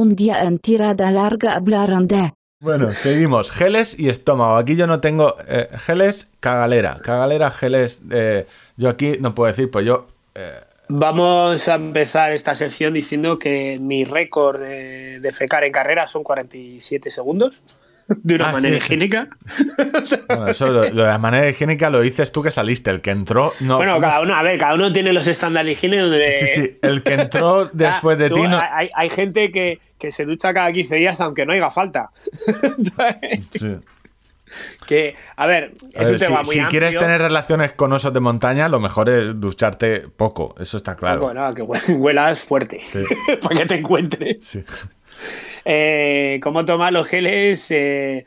un día en tirada larga hablaron de... Bueno, seguimos. Geles y estómago. Aquí yo no tengo eh, geles, cagalera. Cagalera, geles. eh, yo aquí no puedo decir, pues yo. eh, Vamos a empezar esta sección diciendo que mi récord de, de fecar en carrera son 47 segundos. De una Ah, manera sí, sí. higiénica. bueno, eso lo, lo de la manera higiénica lo dices tú que saliste. El que entró. No, bueno, ¿cómo cada uno, a ver, cada uno tiene los estándares de donde. Sí, sí. El que entró después de ti. no- hay, hay gente que, que se ducha cada 15 días aunque no haya falta. Sí. que, a ver, A ver, un tema si, muy si amplio. quieres tener relaciones con osos de montaña, lo mejor es ducharte poco. Eso está claro. Bueno, que hue- huelas fuerte Sí. para que te encuentres. Sí. Eh, ¿Cómo tomar los geles? Eh,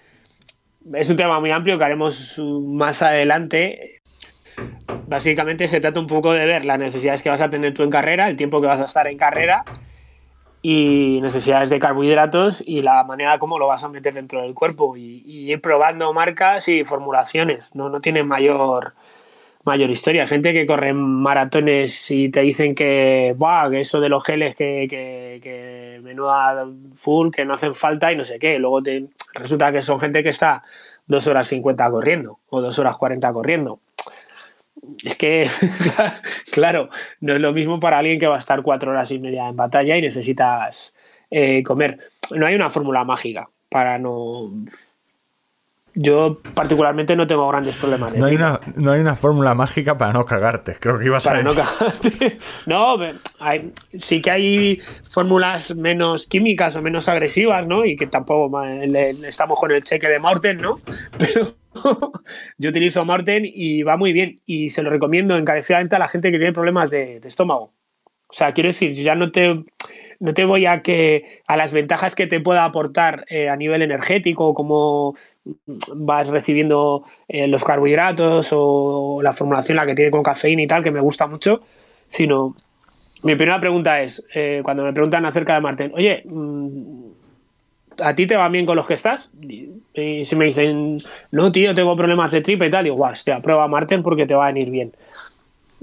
es un tema muy amplio que haremos más adelante. Básicamente se trata un poco de ver las necesidades que vas a tener tú en carrera, el tiempo que vas a estar en carrera y necesidades de carbohidratos y la manera como lo vas a meter dentro del cuerpo y, ir probando marcas y formulaciones. No, no tiene mayor, mayor historia. Gente que corre maratones y te dicen que, Buah, que eso de los geles que, que, que menuda full, que no hacen falta y no sé qué. Luego te, resulta que son gente que está 2 horas 50 corriendo o 2 horas 40 corriendo. Es que, claro, no es lo mismo para alguien que va a estar cuatro horas y media en batalla y necesitas eh, comer. No hay una fórmula mágica para no... Yo particularmente no tengo grandes problemas. de No hay, una, no hay una fórmula mágica para no cagarte. Creo que ibas a Para no decir. cagarte. No, ve- hay- sí que hay fórmulas menos químicas o menos agresivas, ¿no? Y que tampoco le- estamos con el cheque de Morten, ¿no? Pero yo utilizo Morten y va muy bien. Y se lo recomiendo encarecidamente a la gente que tiene problemas de, de estómago. O sea, quiero decir, ya no te, no te voy a que a las ventajas que te pueda aportar eh, a nivel energético, como vas recibiendo eh, los carbohidratos o la formulación la que tiene con cafeína y tal, que me gusta mucho, sino mi primera pregunta es, eh, cuando me preguntan acerca de Marten, oye, mm, ¿a ti te va bien con los que estás? Y si me dicen, no, tío, tengo problemas de tripa y tal, digo, guau, hostia, prueba Marten porque te va a venir bien.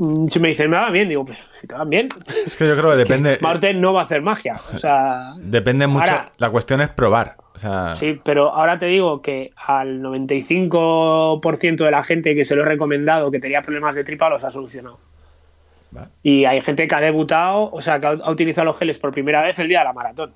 Mm, Si me dicen, me va bien, digo, pues si te van bien. Es que yo creo que depende. Marten no va a hacer magia. O sea, Depende mucho. Ahora- la cuestión es probar. O sea, Sí, pero ahora te digo que al 95% de la gente que se lo he recomendado que tenía problemas de tripa los ha solucionado. Y hay gente que ha debutado, o sea, que ha, ha utilizado los geles por primera vez el día de la maratón.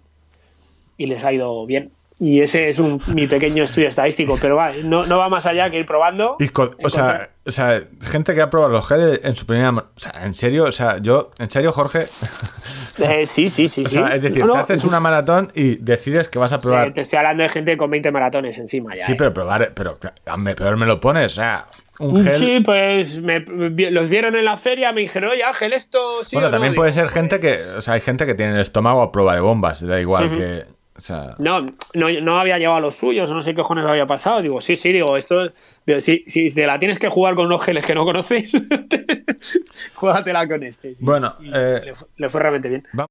Y les ha ido bien. Y ese es un, mi pequeño estudio estadístico, pero va, no, no va más allá que ir probando. y o, sea, o sea, gente que ha probado los geles en su primera. O sea, en serio, o sea, yo, en serio, Jorge. Eh, sí, sí, sí. O sí. sea, es decir, No, te haces una maratón y decides que vas a eh, probar. te estoy hablando de gente con 20 maratones encima ya. Sí, eh. pero probar, pero peor me lo pones, o sea, un gel. Sí, pues me- los vieron en la feria, me dijeron, oye Ángel, esto sí. bueno, o no?". también Digo, puede ser gente que, o sea, hay gente que tiene el estómago a prueba de bombas, da igual sí. que, o sea, No, no, no había llevado los suyos, no sé qué cojones había pasado. Digo, sí, sí, digo, esto. Digo, si, si te la tienes que jugar con unos geles que no conoces, juégatela con este. sí. Bueno, eh, le, fu- le fue realmente bien.